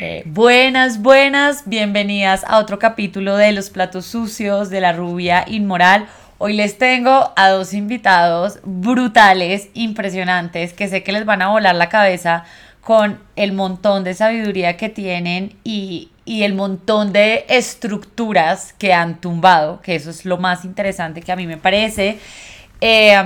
Eh, buenas, buenas, bienvenidas a otro capítulo de Los Platos Sucios de la Rubia Inmoral. Hoy les tengo a dos invitados brutales, impresionantes, que sé que les van a volar la cabeza con el montón de sabiduría que tienen y, el montón de estructuras que han tumbado, que eso es lo más interesante que a mí me parece. Eh,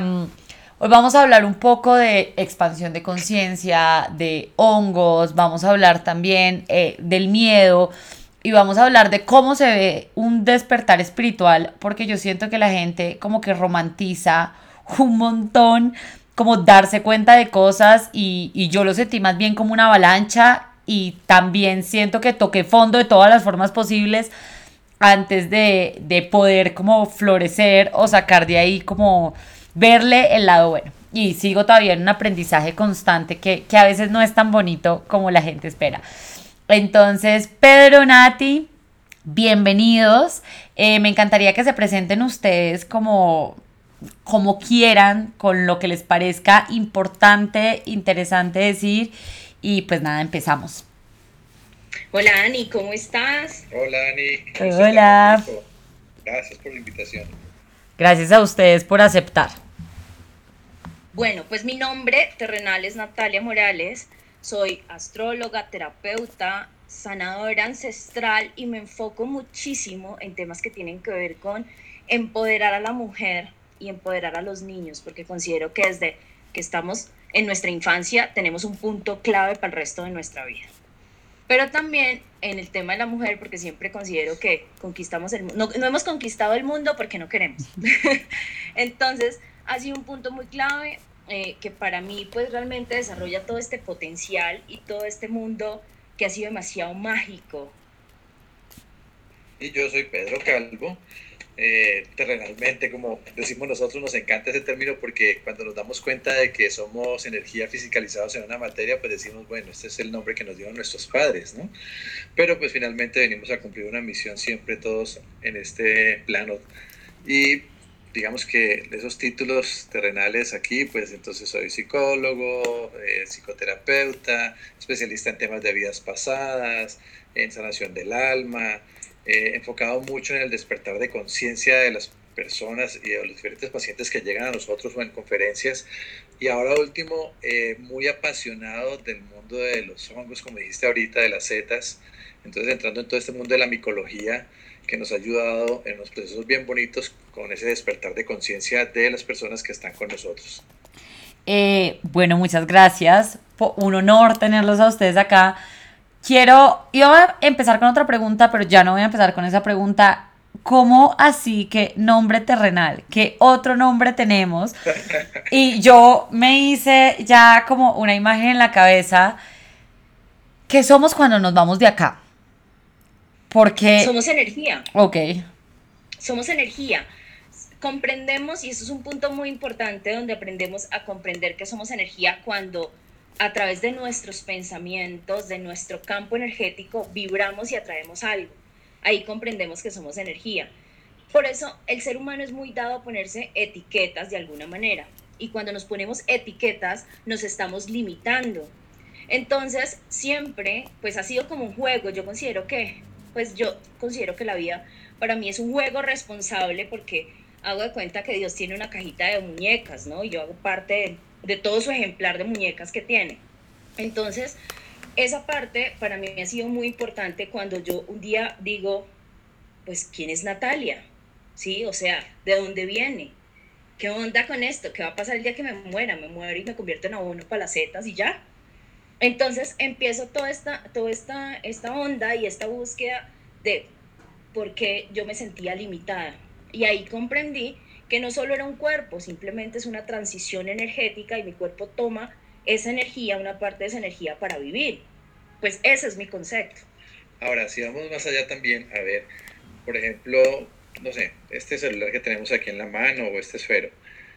Hoy vamos a hablar un poco de expansión de conciencia, de hongos, vamos a hablar también eh, del miedo y vamos a hablar de cómo se ve un despertar espiritual, porque yo siento que la gente como que romantiza un montón, como darse cuenta de cosas y, yo lo sentí más bien como una avalancha y también siento que toqué fondo de todas las formas posibles antes de, de poder como florecer o sacar de ahí como verle el lado bueno. Y sigo todavía en un aprendizaje constante que, a veces no es tan bonito como la gente espera. Entonces, Pedro Nati, bienvenidos. Eh, me encantaría que se presenten ustedes como, como quieran, con lo que les parezca importante, interesante decir. Y pues nada, empezamos. Hola Ani, ¿cómo estás? Hola Ani. Hola. Gracias por la invitación. Gracias a ustedes por aceptar. Bueno, pues mi nombre terrenal es Natalia Morales, soy astróloga, terapeuta, sanadora ancestral y me enfoco muchísimo en temas que tienen que ver con empoderar a la mujer y empoderar a los niños, porque considero que desde que estamos en nuestra infancia tenemos un punto clave para el resto de nuestra vida. Pero también en el tema de la mujer, porque siempre considero que conquistamos el no, no hemos conquistado el mundo porque no queremos. Entonces, ha sido un punto muy clave eh, que para mí pues realmente desarrolla todo este potencial y todo este mundo que ha sido demasiado mágico. Y yo soy Pedro Calvo. Eh, terrenalmente, como decimos nosotros, nos encanta ese término porque cuando nos damos cuenta de que somos energía fisicalizados en una materia, pues decimos, bueno, este es el nombre que nos dieron nuestros padres, ¿no? Pero pues finalmente venimos a cumplir una misión siempre todos en este plano. Y digamos que esos títulos terrenales aquí, pues entonces soy psicólogo, eh, psicoterapeuta, especialista en temas de vidas pasadas, en sanación del alma, eh, enfocado mucho en el despertar de conciencia de las personas y de los diferentes pacientes que llegan a nosotros o en conferencias. Y ahora último, eh, muy apasionado del mundo de los hongos, como dijiste ahorita, de las setas. Entonces entrando en todo este mundo de la micología, que nos ha ayudado en unos procesos bien bonitos con ese despertar de conciencia de las personas que están con nosotros. Eh, bueno, muchas gracias. Un honor tenerlos a ustedes acá. Quiero, iba a empezar con otra pregunta, pero ya no voy a empezar con esa pregunta. ¿Cómo así que nombre terrenal? ¿Qué otro nombre tenemos? Y yo me hice ya como una imagen en la cabeza. ¿Qué somos cuando nos vamos de acá? Porque... Somos energía. Ok. Somos energía. Comprendemos, y eso es un punto muy importante donde aprendemos a comprender que somos energía cuando a través de nuestros pensamientos, de nuestro campo energético, vibramos y atraemos algo. Ahí comprendemos que somos energía. Por eso el ser humano es muy dado a ponerse etiquetas de alguna manera. Y cuando nos ponemos etiquetas, nos estamos limitando. Entonces, siempre, pues ha sido como un juego. Yo considero que pues yo considero que la vida para mí es un juego responsable porque hago de cuenta que Dios tiene una cajita de muñecas, ¿no? Y yo hago parte de, todo su ejemplar de muñecas que tiene. Entonces, esa parte para mí ha sido muy importante cuando yo un día digo, pues, ¿quién es Natalia? ¿Sí? O sea, ¿de dónde viene? ¿Qué onda con esto? ¿Qué va a pasar el día que me muera? Me muero y me convierto en abono para las setas y ya. Entonces empiezo toda esta, toda esta, esta onda y esta búsqueda de por qué yo me sentía limitada. Y ahí comprendí que no solo era un cuerpo, simplemente es una transición energética y mi cuerpo toma esa energía, una parte de esa energía para vivir. Pues ese es mi concepto. Ahora, si vamos más allá también, a ver, por ejemplo, no sé, este celular que tenemos aquí en la mano o este esfero,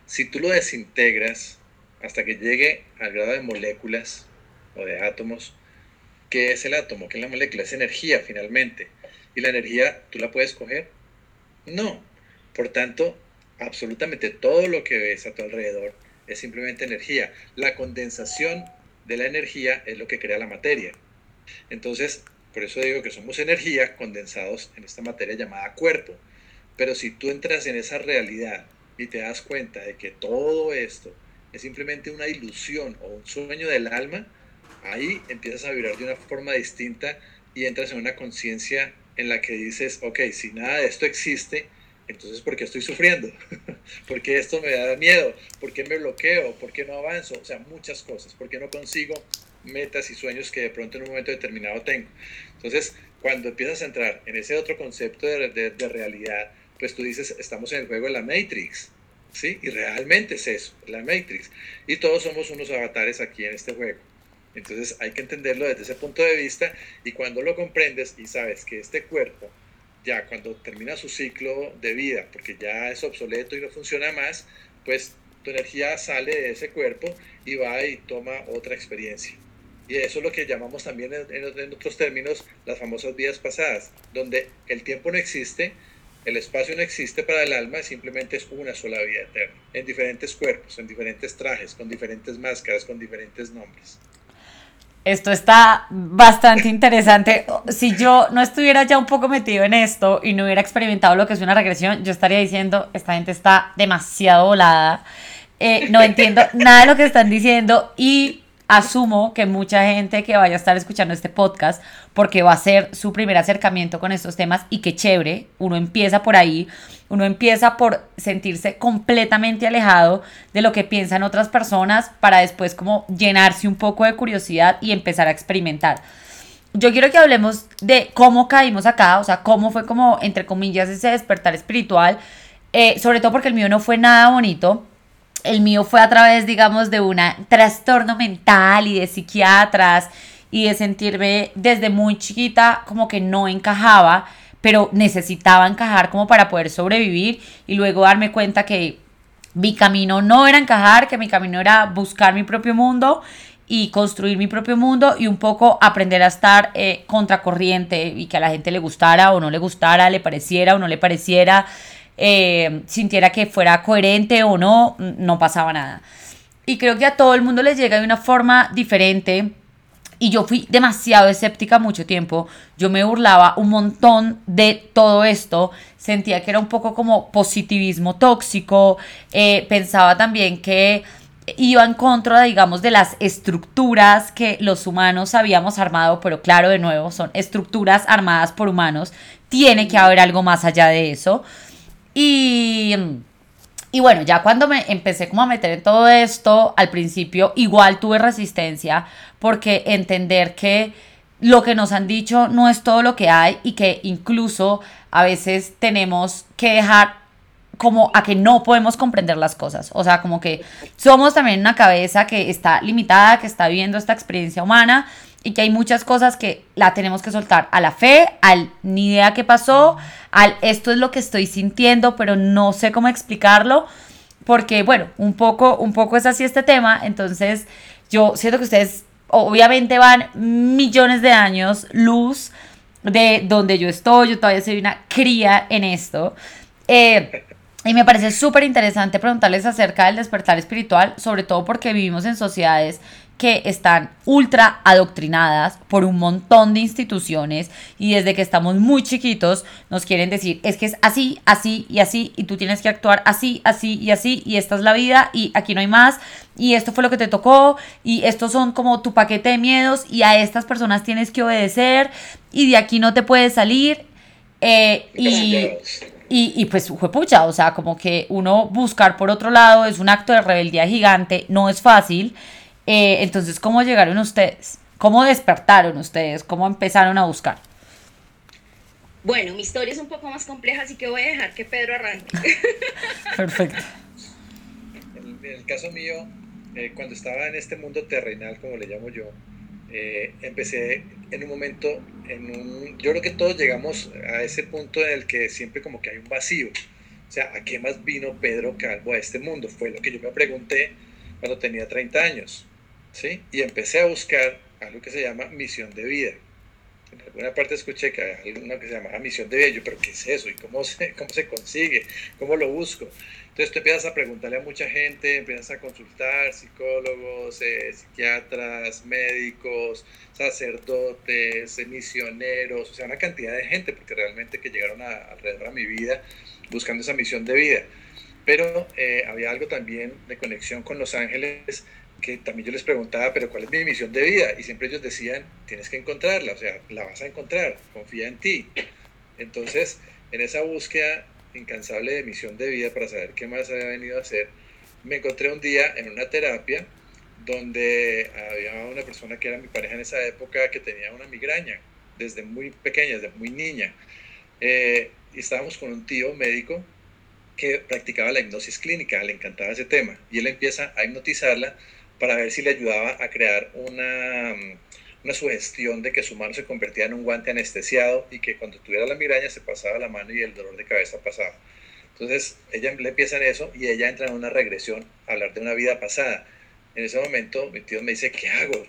si tú lo desintegras hasta que llegue al grado de moléculas, o de átomos. ¿Qué es el átomo? ¿Qué es la molécula? Es energía finalmente. ¿Y la energía tú la puedes coger? No. Por tanto, absolutamente todo lo que ves a tu alrededor es simplemente energía. La condensación de la energía es lo que crea la materia. Entonces, por eso digo que somos energía condensados en esta materia llamada cuerpo. Pero si tú entras en esa realidad y te das cuenta de que todo esto es simplemente una ilusión o un sueño del alma, ahí empiezas a vibrar de una forma distinta y entras en una conciencia en la que dices, ok, si nada de esto existe, entonces ¿por qué estoy sufriendo? ¿Por qué esto me da miedo? ¿Por qué me bloqueo? ¿Por qué no avanzo? O sea, muchas cosas. ¿Por qué no consigo metas y sueños que de pronto en un momento determinado tengo. Entonces, cuando empiezas a entrar en ese otro concepto de, de, realidad, pues tú dices, estamos en el juego de la Matrix, ¿sí? Y realmente es eso, la Matrix. Y todos somos unos avatares aquí en este juego. Entonces hay que entenderlo desde ese punto de vista y cuando lo comprendes y sabes que este cuerpo, ya cuando termina su ciclo de vida, porque ya es obsoleto y no funciona más, pues tu energía sale de ese cuerpo y va y toma otra experiencia. Y eso es lo que llamamos también en, otros términos las famosas vidas pasadas, donde el tiempo no existe, el espacio no existe para el alma, simplemente es una sola vida eterna, en diferentes cuerpos, en diferentes trajes, con diferentes máscaras, con diferentes nombres. Esto está bastante interesante. Si yo no estuviera ya un poco metido en esto y no hubiera experimentado lo que es una regresión, yo estaría diciendo, esta gente está demasiado volada. Eh, no entiendo nada de lo que están diciendo y asumo que mucha gente que vaya a estar escuchando este podcast, porque va a ser su primer acercamiento con estos temas y qué chévere, uno empieza por ahí, uno empieza por sentirse completamente alejado de lo que piensan otras personas para después como llenarse un poco de curiosidad y empezar a experimentar. Yo quiero que hablemos de cómo caímos acá, o sea, cómo fue como, entre comillas, ese despertar espiritual, eh, sobre todo porque el mío no fue nada bonito el mío fue a través, digamos, de un trastorno mental y de psiquiatras y de sentirme desde muy chiquita como que no encajaba, pero necesitaba encajar como para poder sobrevivir y luego darme cuenta que mi camino no era encajar, que mi camino era buscar mi propio mundo y construir mi propio mundo y un poco aprender a estar eh, contracorriente y que a la gente le gustara o no le gustara, le pareciera o no le pareciera, eh, sintiera que fuera coherente o no, no pasaba nada. Y creo que a todo el mundo les llega de una forma diferente. Y yo fui demasiado escéptica mucho tiempo. Yo me burlaba un montón de todo esto. Sentía que era un poco como positivismo tóxico. Eh, pensaba también que iba en contra, digamos, de las estructuras que los humanos habíamos armado. Pero claro, de nuevo, son estructuras armadas por humanos. Tiene que haber algo más allá de eso. Y, y bueno, ya cuando me empecé como a meter en todo esto, al principio igual tuve resistencia porque entender que lo que nos han dicho no es todo lo que hay y que incluso a veces tenemos que dejar como a que no podemos comprender las cosas. O sea, como que somos también una cabeza que está limitada, que está viviendo esta experiencia humana y que hay muchas cosas que la tenemos que soltar a la fe, al ni idea qué pasó, al esto es lo que estoy sintiendo, pero no sé cómo explicarlo, porque bueno, un poco, un poco es así este tema, entonces yo siento que ustedes obviamente van millones de años luz de donde yo estoy, yo todavía soy una cría en esto. Eh, y me parece súper interesante preguntarles acerca del despertar espiritual, sobre todo porque vivimos en sociedades que están ultra adoctrinadas por un montón de instituciones y desde que estamos muy chiquitos nos quieren decir es que es así, así y así y tú tienes que actuar así, así y así y esta es la vida y aquí no hay más y esto fue lo que te tocó y estos son como tu paquete de miedos y a estas personas tienes que obedecer y de aquí no te puedes salir eh, y, y, y, pues fue pucha, o sea, como que uno buscar por otro lado es un acto de rebeldía gigante, no es fácil. Eh, entonces, ¿cómo llegaron ustedes? ¿Cómo despertaron ustedes? ¿Cómo empezaron a buscar? Bueno, mi historia es un poco más compleja, así que voy a dejar que Pedro arranque. Perfecto. En, el caso mío, eh, cuando estaba en este mundo terrenal, como le llamo yo, eh, empecé en un momento, en un, yo creo que todos llegamos a ese punto en el que siempre como que hay un vacío. O sea, ¿a qué más vino Pedro Calvo a este mundo? Fue lo que yo me pregunté cuando tenía 30 años. ¿Sí? Y empecé a buscar algo que se llama misión de vida. en alguna parte escuché que hay una que se llamaba misión de vida. Yo, pero ¿qué es eso? ¿Y cómo se, cómo se consigue? ¿Cómo lo busco? Entonces tú empiezas a preguntarle a mucha gente, empiezas a consultar psicólogos, eh, psiquiatras, médicos, sacerdotes, eh, misioneros, o sea, una cantidad de gente, porque realmente que llegaron a, alrededor a mi vida buscando esa misión de vida. Pero eh, había algo también de conexión con los ángeles que también yo les preguntaba, pero ¿cuál es mi misión de vida? Y siempre ellos decían, tienes que encontrarla, o sea, la vas a encontrar, confía en ti. Entonces, en esa búsqueda incansable de misión de vida para saber qué más había venido a hacer, me encontré un día en una terapia donde había una persona que era mi pareja en esa época que tenía una migraña desde muy pequeña, desde muy niña. Eh, y estábamos con un tío médico que practicaba la hipnosis clínica, le encantaba ese tema, y él empieza a hipnotizarla para ver si le ayudaba a crear una, una sugestión de que su mano se convertía en un guante anestesiado y que cuando tuviera la migraña se pasaba la mano y el dolor de cabeza pasaba. Entonces ella le empieza en eso y ella entra en una regresión a hablar de una vida pasada. En ese momento mi tío me dice, ¿qué hago?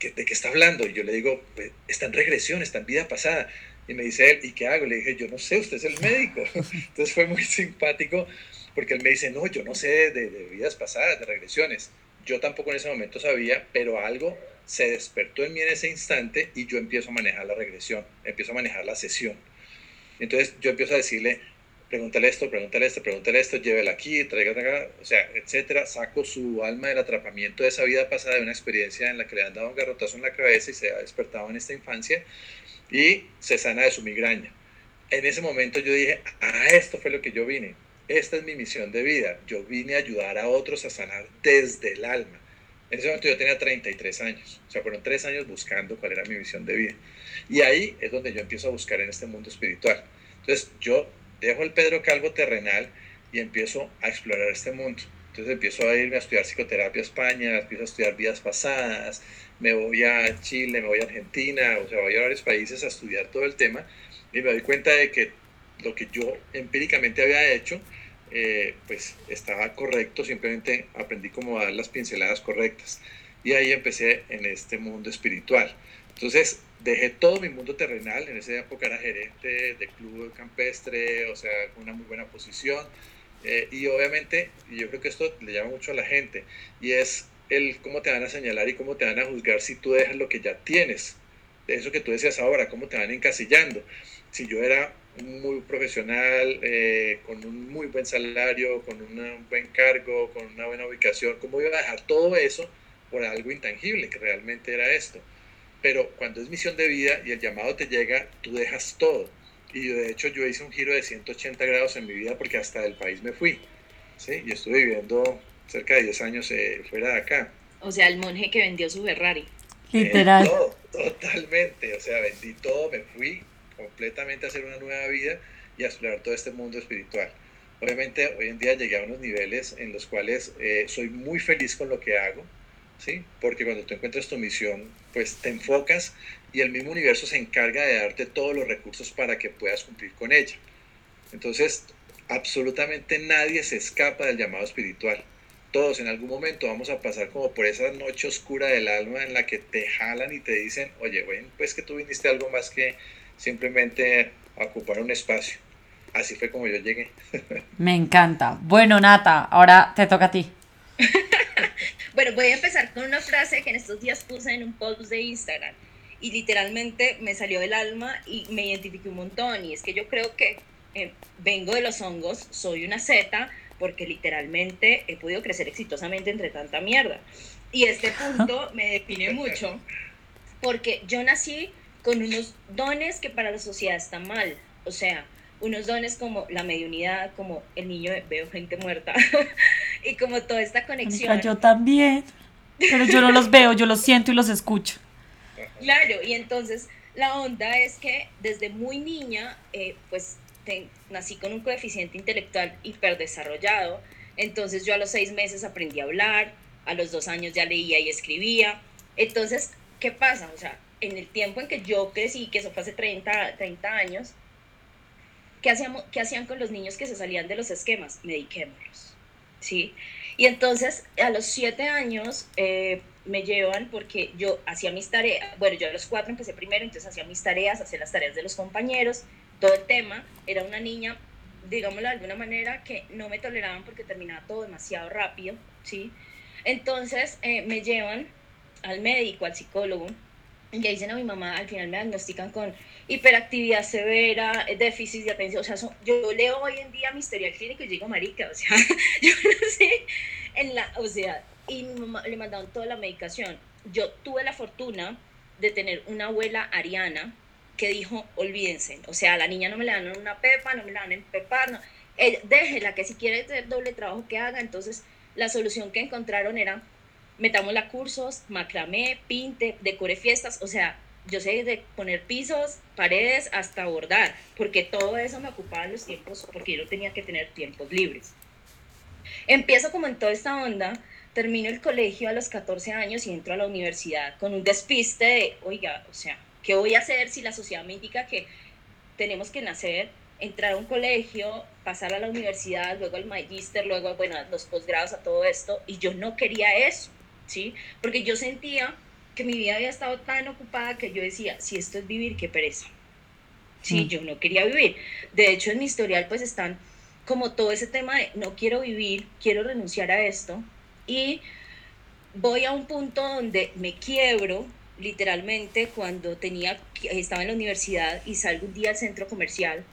de qué está hablando? Y yo le digo, pues, está en regresión, está en vida pasada. Y me dice él, ¿y qué hago? Le dije, yo no sé, usted es el médico. Entonces fue muy simpático porque él me dice, no, yo no sé de, de vidas pasadas, de regresiones. Yo tampoco en ese momento sabía, pero algo se despertó en mí en ese instante y yo empiezo a manejar la regresión, empiezo a manejar la sesión. Entonces yo empiezo a decirle, pregúntale esto, pregúntale esto, pregúntale esto, llévela aquí, traiga acá, o sea, etcétera. Saco su alma del atrapamiento de esa vida pasada, de una experiencia en la que le han dado un garrotazo en la cabeza y se ha despertado en esta infancia y se sana de su migraña. En ese momento yo dije, ah, esto fue lo que yo vine esta es mi misión de vida. Yo vine a ayudar a otros a sanar desde el alma. En ese momento yo tenía 33 años, o sea, fueron tres años buscando cuál era mi misión de vida. Y ahí es donde yo empiezo a buscar en este mundo espiritual. Entonces yo dejo el Pedro Calvo terrenal y empiezo a explorar este mundo. Entonces empiezo a irme a estudiar psicoterapia a España, empiezo a estudiar vidas pasadas, me voy a Chile, me voy a Argentina, o sea, voy a varios países a estudiar todo el tema y me doy cuenta de que lo que yo empíricamente había hecho, eh, pues estaba correcto, simplemente aprendí cómo dar las pinceladas correctas. Y ahí empecé en este mundo espiritual. Entonces, dejé todo mi mundo terrenal, en esa época era gerente de club campestre, o sea, con una muy buena posición. Eh, y obviamente, y yo creo que esto le llama mucho a la gente, y es el cómo te van a señalar y cómo te van a juzgar si tú dejas lo que ya tienes. Eso que tú decías ahora, cómo te van encasillando. Si yo era muy profesional, eh, con un muy buen salario, con un buen cargo, con una buena ubicación, ¿cómo iba a dejar todo eso por algo intangible que realmente era esto? Pero cuando es misión de vida y el llamado te llega, tú dejas todo. Y de hecho yo hice un giro de 180 grados en mi vida porque hasta del país me fui. ¿sí? Y estuve viviendo cerca de 10 años eh, fuera de acá. O sea, el monje que vendió su Ferrari. Literal. totalmente. O sea, vendí todo, me fui completamente hacer una nueva vida y explorar todo este mundo espiritual. Obviamente hoy en día llegué a unos niveles en los cuales eh, soy muy feliz con lo que hago, ¿sí? Porque cuando tú encuentras tu misión, pues te enfocas y el mismo universo se encarga de darte todos los recursos para que puedas cumplir con ella. Entonces, absolutamente nadie se escapa del llamado espiritual. Todos en algún momento vamos a pasar como por esa noche oscura del alma en la que te jalan y te dicen, oye, bueno, pues que tú viniste algo más que simplemente ocupar un espacio. Así fue como yo llegué. Me encanta. Bueno, Nata, ahora te toca a ti. bueno, voy a empezar con una frase que en estos días puse en un post de Instagram y literalmente me salió del alma y me identifiqué un montón. Y es que yo creo que eh, vengo de los hongos, soy una zeta, porque literalmente he podido crecer exitosamente entre tanta mierda. Y este punto me define mucho, porque yo nací con unos dones que para la sociedad están mal. O sea, unos dones como la mediunidad, como el niño veo gente muerta y como toda esta conexión. yo también, pero yo no los veo, yo los siento y los escucho. Claro, y entonces la onda es que desde muy niña, eh, pues nací con un coeficiente intelectual hiperdesarrollado, entonces yo a los seis meses aprendí a hablar, a los dos años ya leía y escribía. Entonces, ¿qué pasa? O sea, en el tiempo en que yo crecí, que eso fue hace 30, 30 años, ¿qué, hacíamos, ¿qué hacían con los niños que se salían de los esquemas? Mediquémoslos, ¿sí? Y entonces, a los 7 años, eh, me llevan porque yo hacía mis tareas, bueno, yo a los cuatro empecé primero, entonces hacía mis tareas, hacía las tareas de los compañeros, todo el tema, era una niña, digámoslo de alguna manera, que no me toleraban porque terminaba todo demasiado rápido, ¿sí? Entonces eh, me llevan al médico, al psicólogo, le dicen a mi mamá, al final me diagnostican con hiperactividad severa, déficit de atención, o sea, yo leo hoy en día mi historial clínico y digo, marica, o sea, yo no sé, en la, o sea, y mi mamá le mandaron toda la medicación. Yo tuve la fortuna de tener una abuela ariana que dijo, olvídense, o sea, a la niña no me le dan una pepa, no me la dan en pepa, no, déjela, que si quiere hacer doble trabajo que haga, entonces la solución que encontraron era, metámosla cursos, macramé, pinte, decore fiestas, o sea, yo sé de poner pisos, paredes, hasta bordar, porque todo eso me ocupaba los tiempos, porque yo tenía que tener tiempos libres. Empiezo como en toda esta onda, termino el colegio a los 14 años y entro a la universidad con un despiste de, oiga, o sea, ¿qué voy a hacer si la sociedad me indica que tenemos que nacer, entrar a un colegio, pasar a la universidad, luego al magíster, luego, bueno, los posgrados, a todo esto? Y yo no quería eso, ¿sí? Porque yo sentía que mi vida había estado tan ocupada que yo decía, si esto es vivir, qué pereza. Sí, mm. yo no quería vivir. De hecho, en mi historial pues están como todo ese tema de no quiero vivir, quiero renunciar a esto, y voy a un punto donde me quiebro literalmente cuando tenía estaba en la universidad y salgo un día al centro comercial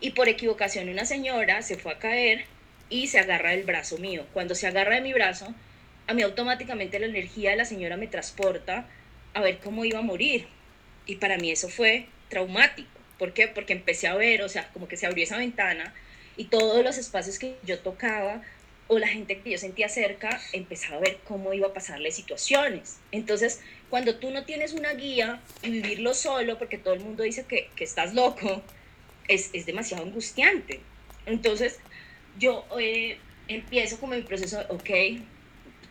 y por equivocación una señora se fue a caer y se agarra del brazo mío. Cuando se agarra de mi brazo, a mí automáticamente la energía de la señora me transporta a ver cómo iba a morir. Y para mí eso fue traumático. ¿Por qué? Porque empecé a ver, o sea, como que se abrió esa ventana y todos los espacios que yo tocaba o la gente que yo sentía cerca empezaba a ver cómo iba a pasarle situaciones. Entonces, cuando tú no tienes una guía y vivirlo solo, porque todo el mundo dice que, que estás loco, es, es, demasiado angustiante. Entonces, yo eh, empiezo como mi proceso, ok,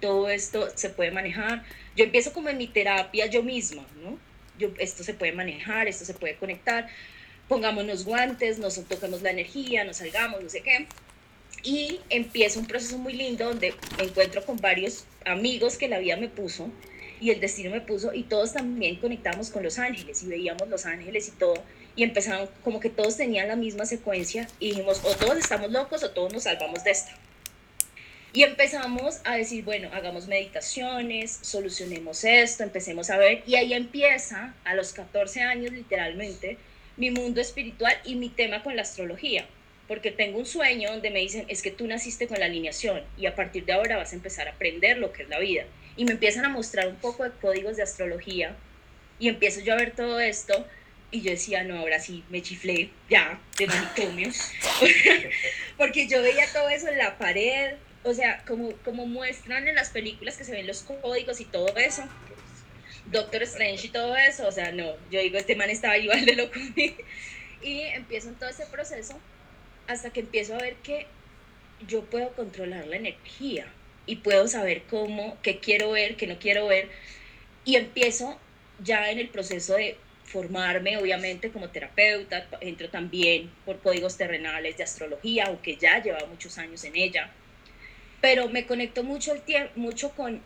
todo esto se puede manejar. Yo empiezo como en mi terapia yo misma, ¿no? Yo, esto se puede manejar, esto se puede conectar. Pongámonos guantes, nos toquemos la energía, nos salgamos, no sé qué y empiezo un proceso muy lindo donde me encuentro con varios amigos que la vida me puso y el destino me puso y todos también conectamos con los ángeles y veíamos los ángeles y todo y empezaron como que todos tenían la misma secuencia y dijimos o todos estamos locos o todos nos salvamos de esta. Y empezamos a decir, bueno, hagamos meditaciones, solucionemos esto, empecemos a ver. Y ahí empieza a los 14 años literalmente mi mundo espiritual y mi tema con la astrología. Porque tengo un sueño donde me dicen, es que tú naciste con la alineación y a partir de ahora vas a empezar a aprender lo que es la vida. Y me empiezan a mostrar un poco de códigos de astrología y empiezo yo a ver todo esto y yo decía, no, ahora sí, me chiflé ya de manicomios, porque yo veía todo eso en la pared, o sea, como, como muestran en las películas que se ven los códigos y todo eso. Doctor Strange y todo eso, o sea, no, yo digo, este man estaba igual de loco. y empiezo en todo ese proceso hasta que empiezo a ver que yo puedo controlar la energía y puedo saber cómo, qué quiero ver, qué no quiero ver. Y empiezo ya en el proceso de formarme, obviamente, como terapeuta, entro también por códigos terrenales de astrología, aunque ya lleva muchos años en ella. Pero me conecto mucho, el mucho con,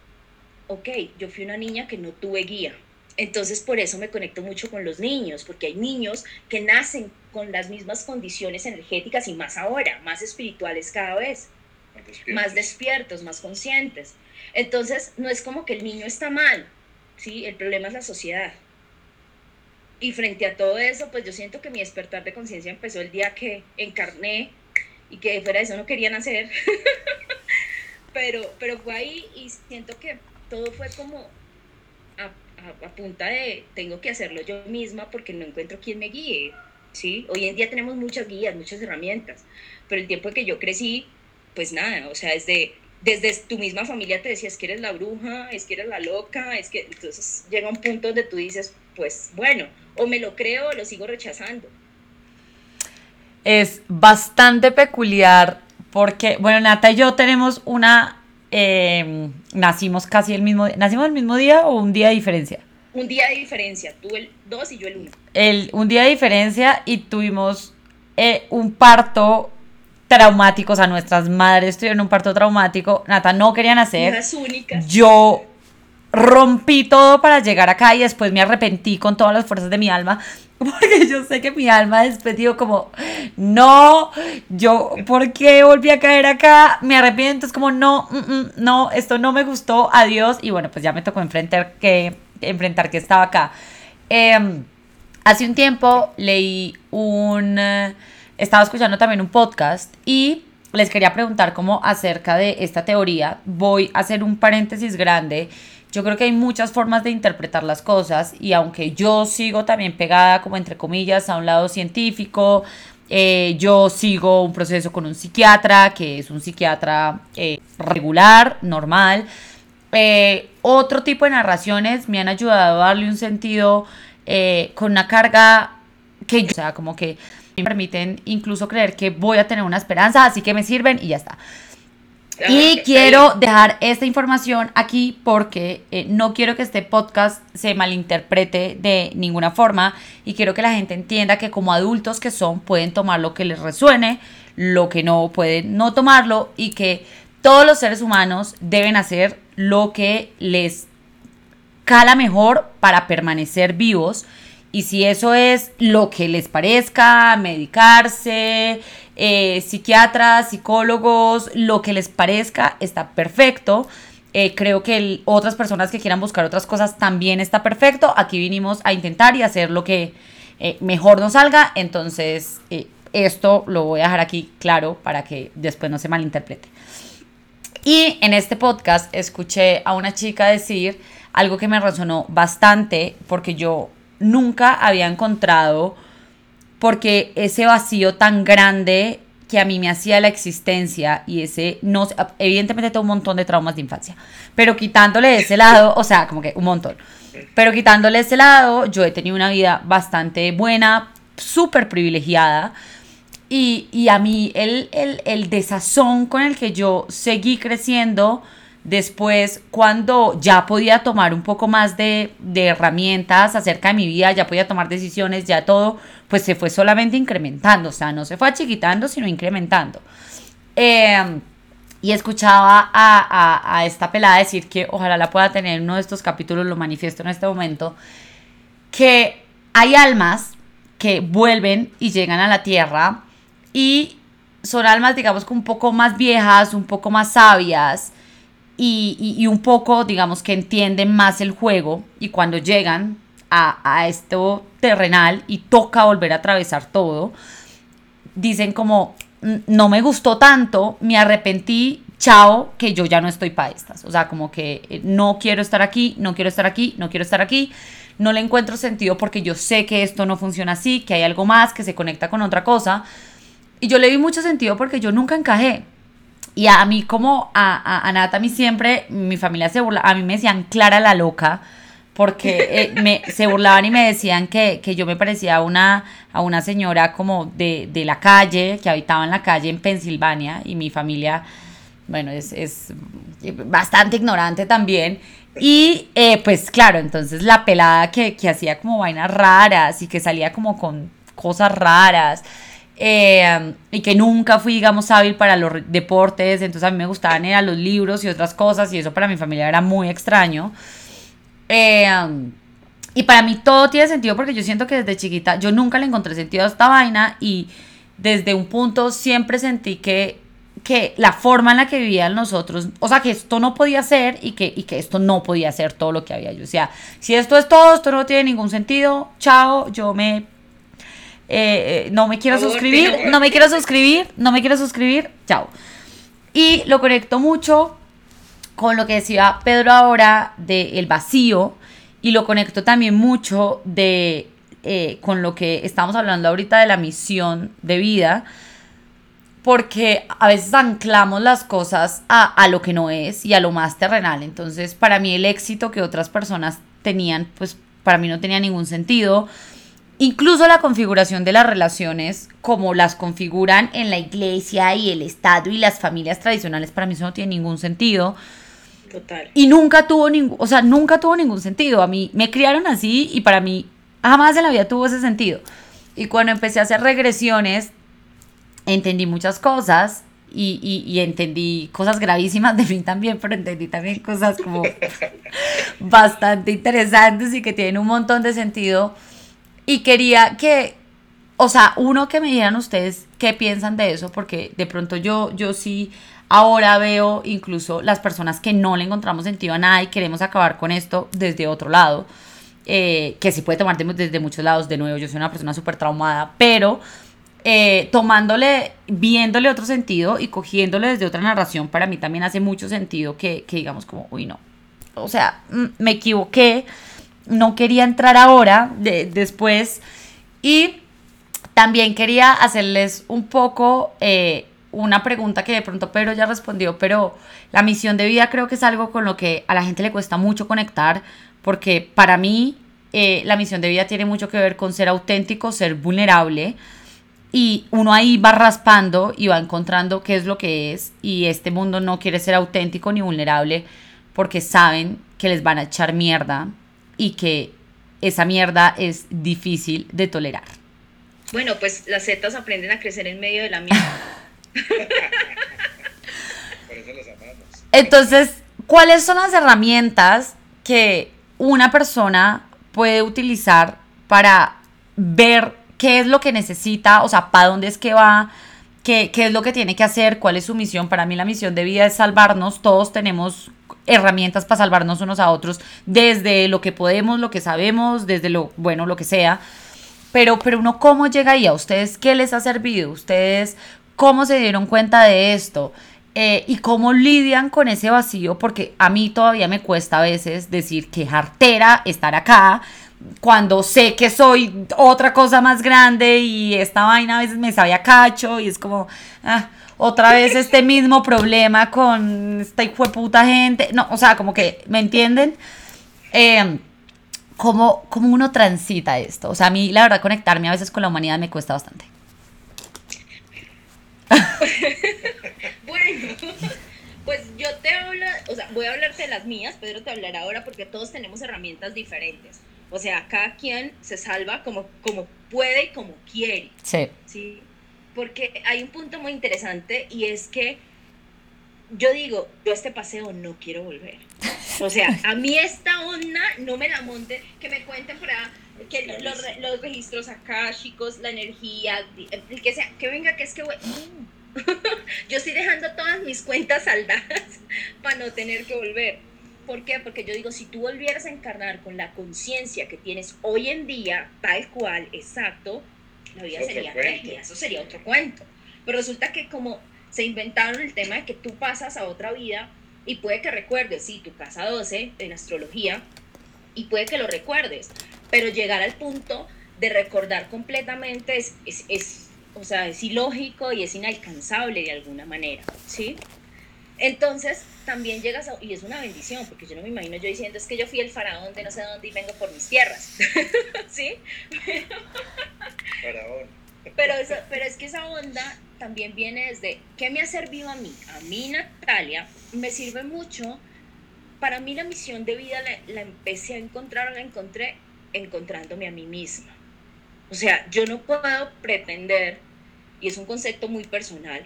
ok, yo fui una niña que no tuve guía, entonces por eso me conecto mucho con los niños, porque hay niños que nacen con las mismas condiciones energéticas y más ahora, más espirituales cada vez, más despiertos, más, conscientes. Entonces no es como que el niño está mal, ¿sí? El problema es la sociedad. Y frente a todo eso, pues yo siento que mi despertar de conciencia empezó el día que encarné y que fuera de eso no querían hacer. pero, pero fue ahí y siento que todo fue como a, punta de tengo que hacerlo yo misma porque no encuentro quien me guíe. ¿sí? Hoy en día tenemos muchas guías, muchas herramientas, pero el tiempo que yo crecí, pues nada, o sea, desde, desde tu misma familia te decías que eres la bruja, es que eres la loca, es que entonces llega un punto donde tú dices, pues bueno, o me lo creo o lo sigo rechazando. Es bastante peculiar porque, bueno, Nata y yo tenemos una Em, nacimos casi el mismo ¿Nacimos el mismo día o un día de diferencia? Un día de diferencia, tú el 2 y yo el 1. El, un día de diferencia y tuvimos eh, un parto traumático, o sea, nuestras madres tuvieron un parto traumático, Nata no querían nacer. Las únicas. Yo rompí todo para llegar acá y después me arrepentí con todas las fuerzas de mi alma porque yo sé que mi alma después dijo como, no, yo, ¿por qué volví a caer acá? Me arrepiento, es como, no, mm, mm, no, esto no me gustó, adiós. Y bueno, pues ya me tocó enfrentar que, enfrentar que estaba acá. Em, hace un tiempo leí un, eh, estaba escuchando también un podcast y les quería preguntar como acerca de esta teoría. Voy a hacer un paréntesis grande yo creo que hay muchas formas de interpretar las cosas y aunque yo sigo también pegada como entre comillas a un lado científico, eh, yo sigo un proceso con un psiquiatra, que es un psiquiatra eh, regular, normal. Eh, otro tipo de narraciones me han ayudado a darle un sentido con una carga que yo, o sea, como que me permiten incluso creer que voy a tener una esperanza, así que me sirven y ya está. Y quiero dejar esta información aquí porque eh, no quiero que este podcast se malinterprete de ninguna forma y quiero que la gente entienda que como adultos que son pueden tomar lo que les resuene, lo que no pueden no tomarlo y que todos los seres humanos deben hacer lo que les cala mejor para permanecer vivos. Y si eso es lo que les parezca, medicarse, eh, psiquiatras, psicólogos, lo que les parezca, está perfecto. Eh, creo que otras personas que quieran buscar otras cosas también está perfecto. Aquí vinimos a intentar y hacer lo que eh, mejor nos salga. Entonces, esto lo voy a dejar aquí claro para que después no se malinterprete. Y en este podcast escuché a una chica decir algo que me resonó bastante porque yo nunca había encontrado porque ese vacío tan grande que a mí me hacía la existencia y ese no evidentemente tengo un montón de traumas de infancia, pero quitándole ese lado, o sea, como que un montón. Pero quitándole ese lado, yo he tenido una vida bastante buena, súper privilegiada. Y, y, a mí el, el, el desazón con el que yo seguí creciendo Después, cuando ya podía tomar un poco más de, herramientas acerca de mi vida, ya podía tomar decisiones, ya todo, pues se fue solamente incrementando, o sea, no se fue achiquitando, sino incrementando. Em, y escuchaba a, esta pelada decir que ojalá la pueda tener en uno de estos capítulos, lo manifiesto en este momento, que hay almas que vuelven y llegan a la tierra y son almas, digamos, un poco más viejas, un poco más sabias, y, un poco, digamos, que entienden más el juego y cuando llegan a, esto terrenal y toca volver a atravesar todo, dicen como, no me gustó tanto, me arrepentí, chao, que yo ya no estoy para estas. O sea, como que eh, no quiero estar aquí, no quiero estar aquí, no quiero estar aquí. No le encuentro sentido porque yo sé que esto no funciona así, que hay algo más, que se conecta con otra cosa. Y yo le vi mucho sentido porque yo nunca encajé. Y a mí como a, a, Nata, a mí siempre, mi familia se burla, a mí me decían Clara la loca, porque eh, me, se burlaban y me decían que, yo me parecía a una, a una señora como de, la calle, que habitaba en la calle en Pensilvania, y mi familia, bueno, es, bastante ignorante también. Y eh, pues claro, entonces la pelada que, que hacía como vainas raras y que salía como con cosas raras. Eh, y que nunca fui, digamos, hábil para los deportes, entonces a mí me gustaban era los libros y otras cosas, y eso para mi familia era muy extraño. Eh, y para mí todo tiene sentido porque yo siento que desde chiquita yo nunca le encontré sentido a esta vaina y desde un punto siempre sentí que, que la forma en la que vivían nosotros, o sea, que esto no podía ser y que, y que esto no podía ser todo lo que había. Yo decía, si esto es todo, esto no tiene ningún sentido, chao, yo me eh, eh, no me quiero suscribir, no me quiero suscribir, no me quiero suscribir, chao. Y lo conecto mucho con lo que decía Pedro ahora del vacío y lo conecto también mucho de eh, con lo que estamos hablando ahorita de la misión de vida porque a veces anclamos las cosas a, a, lo que no es y a lo más terrenal. Entonces, para mí el éxito que otras personas tenían, pues para mí no tenía ningún sentido. Incluso la configuración de las relaciones, como las configuran en la iglesia y el Estado y las familias tradicionales, para mí eso no tiene ningún sentido. Total. Y nunca tuvo ningún, o sea, nunca tuvo ningún sentido. A mí me criaron así y para mí jamás en la vida tuvo ese sentido. Y cuando empecé a hacer regresiones, entendí muchas cosas y, y, entendí cosas gravísimas de mí también, pero entendí también cosas como bastante interesantes y que tienen un montón de sentido. Y quería que, o sea, uno que me dijeran ustedes qué piensan de eso, porque de pronto yo, yo sí ahora veo incluso las personas que no le encontramos sentido a nada y queremos acabar con esto desde otro lado. Eh, que se puede tomar desde muchos lados, de nuevo, yo soy una persona súper traumada, pero eh, tomándole, viéndole otro sentido y cogiéndole desde otra narración, para mí también hace mucho sentido que, digamos como, uy, no. O sea, mm, me equivoqué, no quería entrar ahora, de, después. Y también quería hacerles un poco eh, una pregunta que de pronto Pedro ya respondió, pero la misión de vida creo que es algo con lo que a la gente le cuesta mucho conectar, porque para mí eh, la misión de vida tiene mucho que ver con ser auténtico, ser vulnerable y uno ahí va raspando y va encontrando qué es lo que es y este mundo no quiere ser auténtico ni vulnerable porque saben que les van a echar mierda y que esa mierda es difícil de tolerar. Bueno, pues las setas aprenden a crecer en medio de la mierda. Por eso las amamos. Entonces, ¿cuáles son las herramientas que una persona puede utilizar para ver qué es lo que necesita, o sea, para dónde es que va, qué, qué es lo que tiene que hacer, cuál es su misión. Para mí la misión de vida es salvarnos, todos tenemos herramientas para salvarnos unos a otros, desde lo que podemos, lo que sabemos, desde lo bueno, lo que sea. Pero, pero uno, ¿cómo llega ahí? ¿A ustedes qué les ha servido? ¿Ustedes cómo se dieron cuenta de esto? Eh, y cómo lidian con ese vacío, porque a mí todavía me cuesta a veces decir que jartera estar acá, cuando sé que soy otra cosa más grande y esta vaina a veces me sabe a cacho y es como, ah, otra vez este mismo problema con esta hijo de puta gente. No, o sea, como que, ¿me entienden? Eh, ¿cómo, ¿Cómo uno transita esto? O sea, a mí la verdad conectarme a veces con la humanidad me cuesta bastante. bueno, pues yo te hablo, o sea, voy a hablarte de las mías, Pedro te hablará ahora porque todos tenemos herramientas diferentes. O sea, cada quien se salva como, como puede y como quiere. Sí. Sí. Porque hay un punto muy interesante y es que yo digo, yo este paseo no quiero volver. O sea, a mí esta onda no me la monte, que me cuenten por ahí, que los, registros chicos, la energía, que sea, que venga, que es que... yo estoy dejando todas mis cuentas saldadas para no tener que volver. ¿Por qué? Porque yo digo, si tú volvieras a encarnar con la conciencia que tienes hoy en día, tal cual, exacto, la vida sería eso sería otro cuento. Pero resulta que como se inventaron el tema de que tú pasas a otra vida y puede que recuerdes, sí, tu casa 12 en astrología, y puede que lo recuerdes, pero llegar al punto de recordar completamente es, es, es o sea, es ilógico y es inalcanzable de alguna manera, ¿sí? Entonces, también llegas a, y es una bendición, porque yo no me imagino yo diciendo, es que yo fui el faraón de no sé dónde y vengo por mis tierras, ¿sí? faraón. Pero, pero es que esa onda también viene desde, ¿qué me ha servido a mí? A mí, Natalia, me sirve mucho, para mí la misión de vida la, la empecé a encontrar, la encontré encontrándome a mí misma. O sea, yo no puedo pretender, y es un concepto muy personal,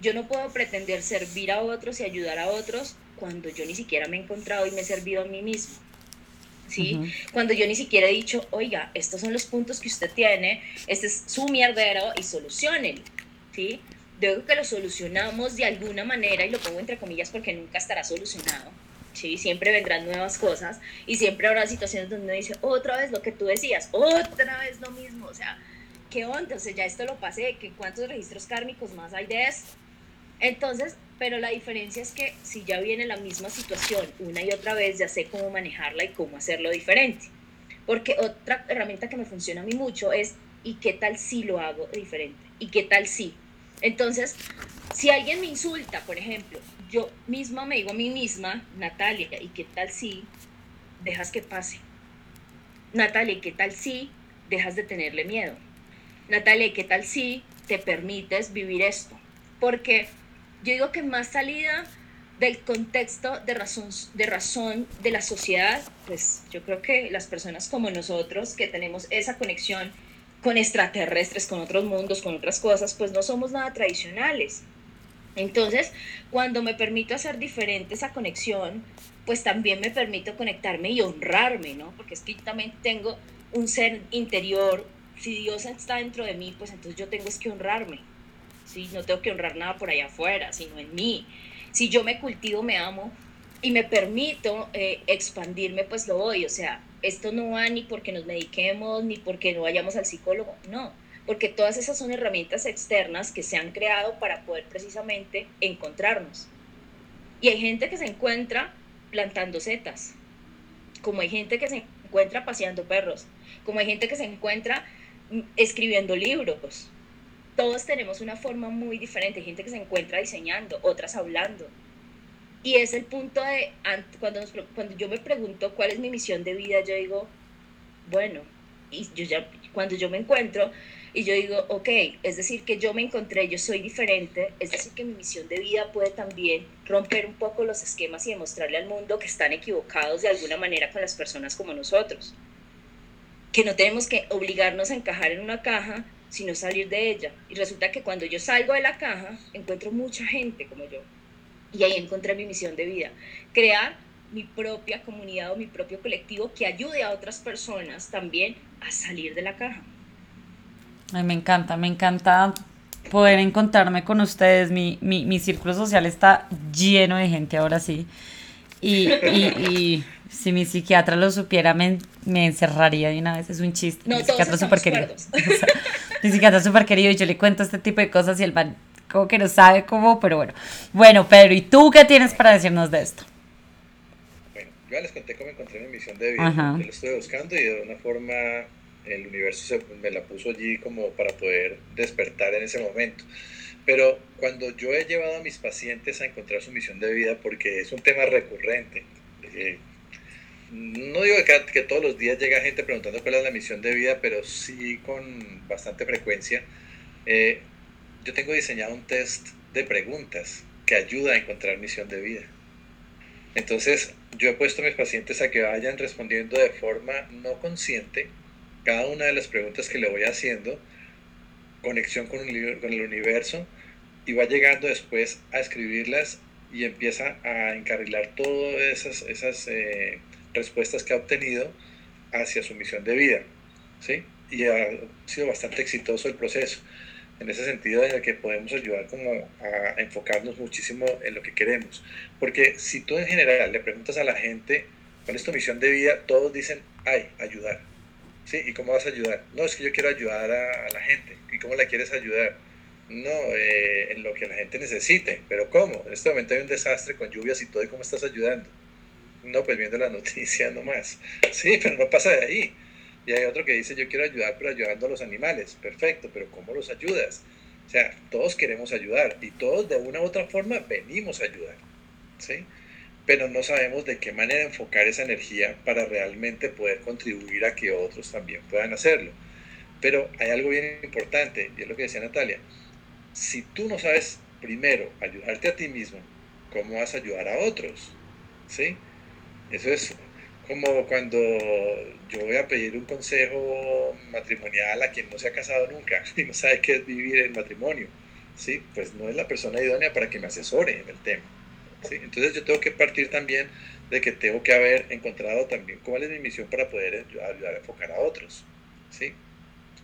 yo no puedo pretender servir a otros y ayudar a otros cuando yo ni siquiera me he encontrado y me he servido a mí mismo. ¿Sí? Cuando yo ni siquiera he dicho, oiga, estos son los puntos que usted tiene, este es su mierdero y solucionen. ¿Sí? Digo que lo solucionamos de alguna manera y lo pongo entre comillas porque nunca estará solucionado. ¿sí? Siempre vendrán nuevas cosas y siempre habrá situaciones donde uno dice, otra vez lo que tú decías, otra vez lo mismo. O sea, ¿qué onda? O sea, ya esto lo pasé, ¿qué, ¿cuántos registros kármicos más hay de esto? Entonces, pero la diferencia es que si ya viene la misma situación una y otra vez, ya sé cómo manejarla y cómo hacerlo diferente. Porque otra herramienta que me funciona a mí mucho es, ¿y qué tal si lo hago diferente? ¿Y qué tal si? Entonces, si alguien me insulta, por ejemplo, yo misma me digo a mí misma, Natalia, ¿y qué tal si dejas que pase? Natalia, ¿y qué tal si dejas de tenerle miedo? Natalia, ¿y qué tal si te permites vivir esto? Porque yo digo que más salida del contexto de razón, de razón de la sociedad, pues yo creo que las personas como nosotros que tenemos esa conexión con extraterrestres, con otros mundos, con otras cosas, pues no somos nada tradicionales. Entonces, cuando me permito hacer diferente esa conexión, pues también me permito conectarme y honrarme, ¿no? Porque es que también tengo un ser interior, si Dios está dentro de mí, pues entonces yo tengo es que honrarme, No tengo que honrar nada por allá afuera, sino en mí. Si yo me cultivo, me amo y me permito eh, expandirme, pues lo voy. O sea, esto no va ni porque nos mediquemos, ni porque no vayamos al psicólogo, no. Porque todas esas son herramientas externas que se han creado para poder precisamente encontrarnos. Y hay gente que se encuentra plantando setas, como hay gente que se encuentra paseando perros, como hay gente que se encuentra mm, escribiendo libros. Todos tenemos una forma muy diferente. Gente que se encuentra diseñando, otras hablando. Y es el punto de, cuando, cuando yo me pregunto cuál es mi misión de vida, yo digo, bueno, y yo ya, cuando yo me encuentro y yo digo, ok, es decir, que yo me encontré, yo soy diferente, es decir, que mi misión de vida puede también romper un poco los esquemas y demostrarle al mundo que están equivocados de alguna manera con las personas como nosotros que no tenemos que obligarnos a encajar en una caja, sino salir de ella. Y resulta que cuando yo salgo de la caja, encuentro mucha gente como yo. Y ahí encontré mi misión de vida, crear mi propia comunidad o mi propio colectivo que ayude a otras personas también a salir de la caja. Ay, me encanta, me encanta poder encontrarme con ustedes. Mi, mi, mi círculo social está lleno de gente ahora sí. Y, y si mi psiquiatra lo supiera, me, me, encerraría de una vez. Es un chiste. No, mi psiquiatra es súper querido. mi psiquiatra es súper querido y yo le cuento este tipo de cosas y el man como que no sabe cómo, pero bueno. Bueno, Pedro, ¿y tú qué tienes para decirnos de esto? Bueno, yo ya les conté cómo encontré mi misión de vida. Yo lo estuve buscando y de una forma el universo se, me la puso allí como para poder despertar en ese momento. Pero cuando yo he llevado a mis pacientes a encontrar su misión de vida, porque es un tema recurrente, eh, no digo que, que, todos los días llega gente preguntando cuál es la misión de vida, pero sí con bastante frecuencia. Eh, yo tengo diseñado un test de preguntas que ayuda a encontrar misión de vida. Entonces, yo he puesto a mis pacientes a que vayan respondiendo de forma no consciente cada una de las preguntas que le voy haciendo, conexión con, el universo, y va llegando después a escribirlas y empieza a encarrilar todas esas, esas eh, respuestas que ha obtenido hacia su misión de vida. ¿sí? Y ha sido bastante exitoso el proceso. En ese sentido, en el que podemos ayudar como a enfocarnos muchísimo en lo que queremos. Porque si tú en general le preguntas a la gente cuál es tu misión de vida, todos dicen, ay, ayudar. ¿Sí? ¿Y cómo vas a ayudar? No, es que yo quiero ayudar a, la gente. ¿Y cómo la quieres ayudar? No, eh, en lo que la gente necesite. ¿Pero cómo? En este momento hay un desastre con lluvias y todo. ¿Y cómo estás ayudando? No, pues viendo la noticia nomás. Sí, pero no pasa de ahí. Y hay otro que dice, yo quiero ayudar, pero ayudando a los animales. Perfecto, pero ¿cómo los ayudas? O sea, todos queremos ayudar y todos de una u otra forma venimos a ayudar. ¿sí? Pero no sabemos de qué manera enfocar esa energía para realmente poder contribuir a que otros también puedan hacerlo. Pero hay algo bien importante, y es lo que decía Natalia. Si tú no sabes primero ayudarte a ti mismo, ¿cómo vas a ayudar a otros? ¿Sí? Eso es como cuando yo voy a pedir un consejo matrimonial a quien no se ha casado nunca y no sabe qué es vivir el matrimonio. ¿sí? Pues no es la persona idónea para que me asesore en el tema. ¿sí? Entonces yo tengo que partir también de que tengo que haber encontrado también cuál es mi misión para poder ayudar a enfocar a otros. ¿sí?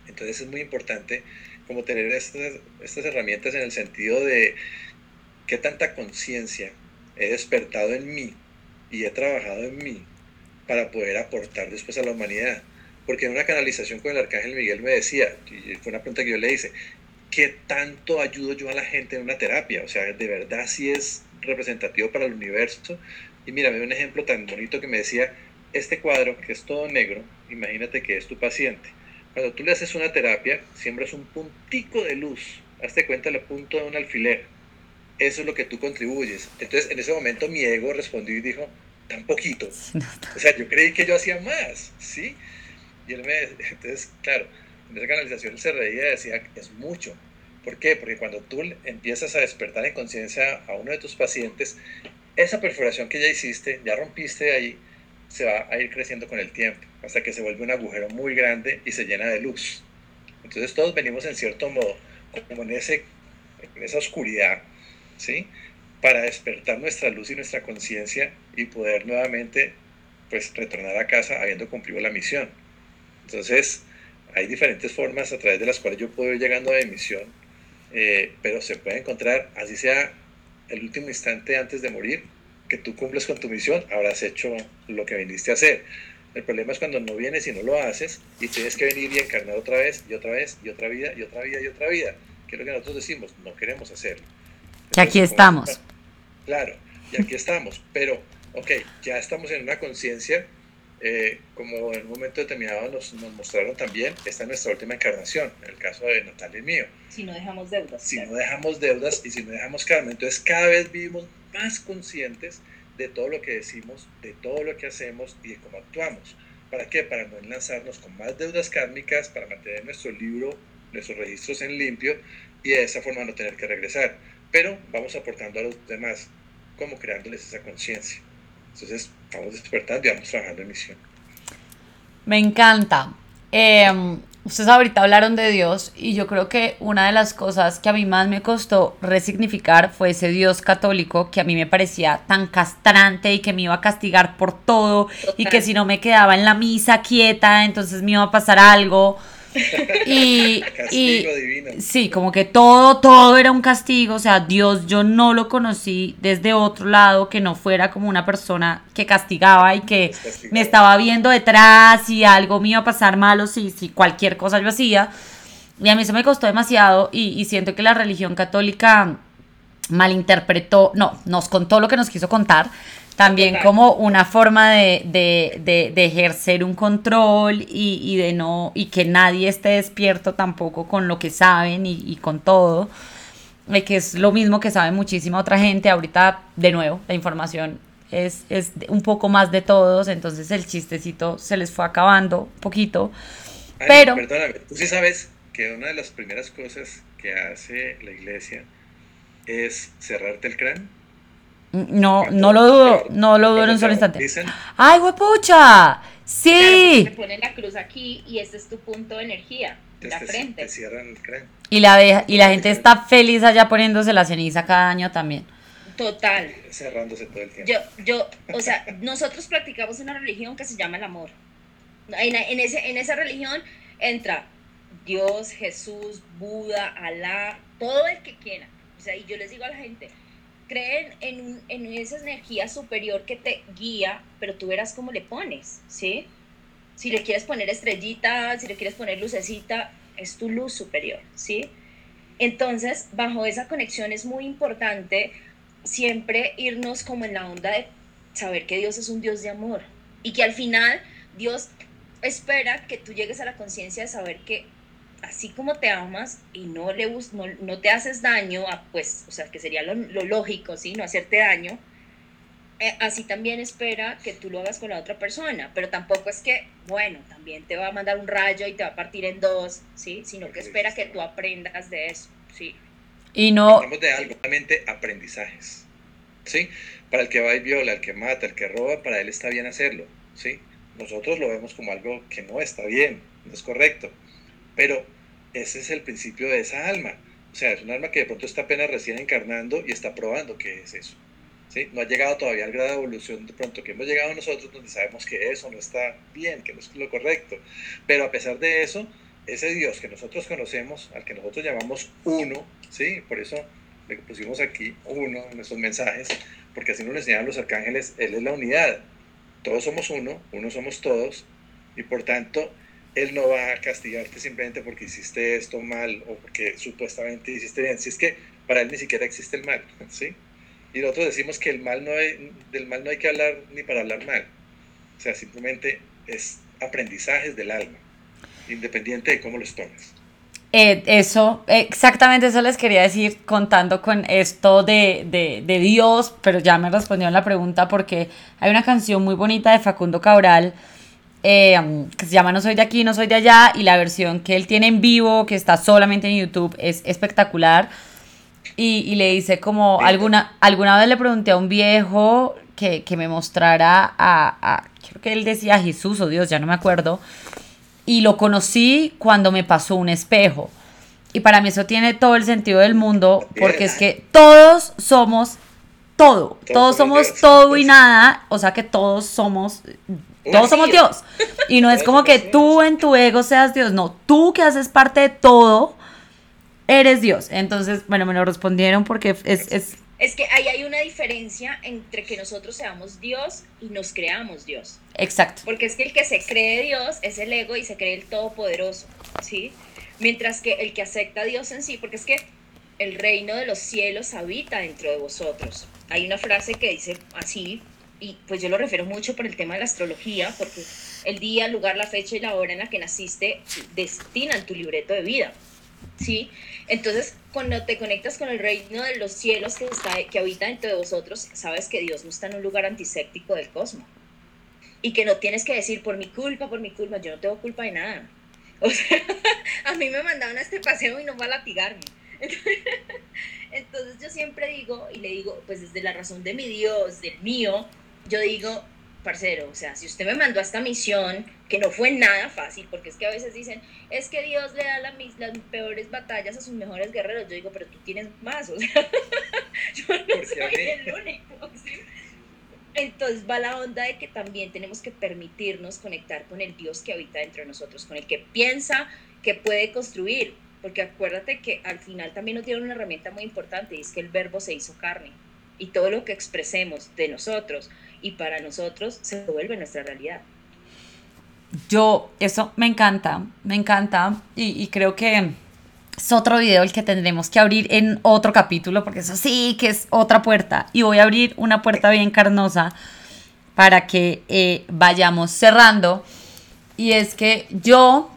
Entonces es muy importante como tener estas, estas herramientas en el sentido de qué tanta conciencia he despertado en mí y he trabajado en mí para poder aportar después a la humanidad. Porque en una canalización con el Arcángel Miguel me decía, y fue una pregunta que yo le hice, ¿qué tanto ayudo yo a la gente en una terapia? O sea, de verdad sí es representativo para el universo. Y mira, me dio un ejemplo tan bonito que me decía, este cuadro que es todo negro, imagínate que es tu paciente. Cuando tú le haces una terapia, siembras un puntico de luz, hazte cuenta el punto de un alfiler eso es lo que tú contribuyes. Entonces, en ese momento mi ego respondió y dijo, tan poquito. O sea, yo creí que yo hacía más, ¿sí? Y él me, entonces, claro, en esa canalización él se reía y decía, es mucho. ¿Por qué? Porque cuando tú empiezas a despertar en conciencia a uno de tus pacientes, esa perforación que ya hiciste, ya rompiste ahí, se va a ir creciendo con el tiempo, hasta que se vuelve un agujero muy grande y se llena de luz. Entonces todos venimos en cierto modo, como en, ese, en esa oscuridad, ¿sí? Para despertar nuestra luz y nuestra conciencia y poder nuevamente pues retornar a casa habiendo cumplido la misión. Entonces, hay diferentes formas a través de las cuales yo puedo ir llegando a mi misión, eh, pero se puede encontrar, así sea el último instante antes de morir, que tú cumples con tu misión, habrás hecho lo que viniste a hacer. El problema es cuando no vienes y no lo haces y tienes que venir y encarnar otra vez y otra vez y otra vida y otra vida y otra vida, que es lo que nosotros decimos, no queremos hacerlo. y aquí estamos. Claro, y aquí estamos, pero, ok, ya estamos en una conciencia, eh, como en un momento determinado nos, nos, mostraron también, esta es nuestra última encarnación, en el caso de Natalia y mío. Si no dejamos deudas. Si no dejamos deudas y si no dejamos karma, entonces cada vez vivimos más conscientes de todo lo que decimos, de todo lo que hacemos y de cómo actuamos. ¿Para qué? Para no enlazarnos con más deudas kármicas, para mantener nuestro libro, nuestros registros en limpio y de esa forma no tener que regresar. Pero vamos aportando a los demás, como creándoles esa conciencia. Entonces, vamos despertando y vamos trabajando en misión. Me encanta. Eh, Ustedes ahorita hablaron de Dios y yo creo que una de las cosas que a mí más me costó resignificar fue ese Dios católico que a mí me parecía tan castrante y que me iba a castigar por todo y que si no me quedaba en la misa quieta entonces me iba a pasar algo. Y, y sí, como que todo, todo era un castigo, o sea, Dios yo no lo conocí desde otro lado que no fuera como una persona que castigaba y que me estaba viendo detrás y algo me iba a pasar malo si, si cualquier cosa yo hacía. Y a mí eso me costó demasiado y, y siento que la religión católica malinterpretó, no, nos contó lo que nos quiso contar, también como una forma de, de, de, ejercer un control y, y, de no y que nadie esté despierto tampoco con lo que saben y, y con todo que es lo mismo que sabe muchísima otra gente. Ahorita de nuevo la información es, es un poco más de todos entonces el chistecito se les fue acabando un poquito. Ay, pero perdóname tú sí sabes que una de las primeras cosas que hace la iglesia es cerrarte el cráneo no, no lo dudo, no lo dudo en un solo instante. ¡Ay, huepucha! ¡Sí! Te ponen la cruz aquí y este es tu punto de energía, la te, frente. Te cierran el cráneo. Y la, de, y la gente está feliz allá poniéndose la ceniza cada año también. Total. Cerrándose todo el tiempo. Yo, yo, o sea, nosotros practicamos una religión que se llama el amor. En, en, ese, en esa religión entra Dios, Jesús, Buda, Alá, todo el que quiera. O sea, y yo les digo a la gente, creen en, en, esa energía superior que te guía, pero tú verás cómo le pones, ¿sí? Si le quieres poner estrellita, si le quieres poner lucecita, es tu luz superior, ¿sí? Entonces, bajo esa conexión es muy importante siempre irnos como en la onda de saber que Dios es un Dios de amor y que al final Dios espera que tú llegues a la conciencia de saber que así como te amas y no, le, no, no te haces daño, a, pues, o sea, que sería lo, lo lógico, ¿sí? No hacerte daño, eh, así también espera que tú lo hagas con la otra persona, pero tampoco es que, bueno, también te va a mandar un rayo y te va a partir en dos, ¿sí? Sino que espera que tú aprendas de eso, ¿sí? Y no... Hablamos de algo, realmente aprendizajes, ¿sí? Para el que va y viola, el que mata, el que roba, para él está bien hacerlo, ¿sí? Nosotros lo vemos como algo que no está bien, no es correcto, pero ese es el principio de esa alma. O sea, es un alma que de pronto está apenas recién encarnando y está probando qué es eso. ¿sí? No ha llegado todavía al grado de evolución de pronto que hemos llegado nosotros donde sabemos que eso no está bien, que no es lo correcto. Pero a pesar de eso, ese Dios que nosotros conocemos, al que nosotros llamamos uno, ¿sí? por eso le pusimos aquí uno en nuestros mensajes, porque así nos lo enseñan los arcángeles, Él es la unidad. Todos somos uno, uno somos todos, y por tanto él no va a castigarte simplemente porque hiciste esto mal o porque supuestamente hiciste bien. Si es que para él ni siquiera existe el mal, ¿sí? Y nosotros decimos que el mal no hay, del mal no hay que hablar ni para hablar mal. O sea, simplemente es aprendizajes del alma, independiente de cómo los tomes. Eh, eso, exactamente eso les quería decir contando con esto de, de, de Dios, pero ya me respondieron la pregunta porque hay una canción muy bonita de Facundo Cabral eh, que se llama No soy de aquí, no soy de allá, y la versión que él tiene en vivo, que está solamente en YouTube, es espectacular. Y, y le dice como, alguna, alguna vez le pregunté a un viejo que, que me mostrara a, a, creo que él decía Jesús o Dios, ya no me acuerdo, y lo conocí cuando me pasó un espejo. Y para mí eso tiene todo el sentido del mundo, porque es que todos somos todo, todos, somos todo y nada, o sea que todos somos todos somos Dios. Y no es como que tú en tu ego seas Dios, no, tú que haces parte de todo, eres Dios. Entonces, bueno, me lo respondieron porque es... Es, es que ahí hay una diferencia entre que nosotros seamos Dios y nos creamos Dios. Exacto. Porque es que el que se cree Dios es el ego y se cree el todopoderoso, ¿sí? Mientras que el que acepta a Dios en sí, porque es que el reino de los cielos habita dentro de vosotros. Hay una frase que dice así, y pues yo lo refiero mucho por el tema de la astrología, porque el día, el lugar, la fecha y la hora en la que naciste destinan tu libreto de vida. ¿Sí? Entonces, cuando te conectas con el reino de los cielos que, está, que habita dentro de vosotros, sabes que Dios no está en un lugar antiséptico del cosmos. Y que no tienes que decir por mi culpa, por mi culpa, yo no tengo culpa de nada. O sea, a mí me mandaron a este paseo y no va a latigarme. Entonces yo siempre digo, y le digo, pues desde la razón de mi Dios, del mío, yo digo, parcero, o sea, si usted me mandó a esta misión, que no fue nada fácil, porque es que a veces dicen, es que Dios le da las peores batallas a sus mejores guerreros. Yo digo, pero tú tienes más, o sea, yo no soy el único. Entonces va la onda de que también tenemos que permitirnos conectar con el Dios que habita dentro de nosotros, con el que piensa que puede construir, porque acuérdate que al final también nos tiene una herramienta muy importante y es que el verbo se hizo carne y todo lo que expresemos de nosotros y para nosotros se vuelve nuestra realidad. Yo, eso me encanta, me encanta y, creo que es otro video el que tendremos que abrir en otro capítulo porque eso sí que es otra puerta y voy a abrir una puerta bien carnosa para que eh, vayamos cerrando y es que yo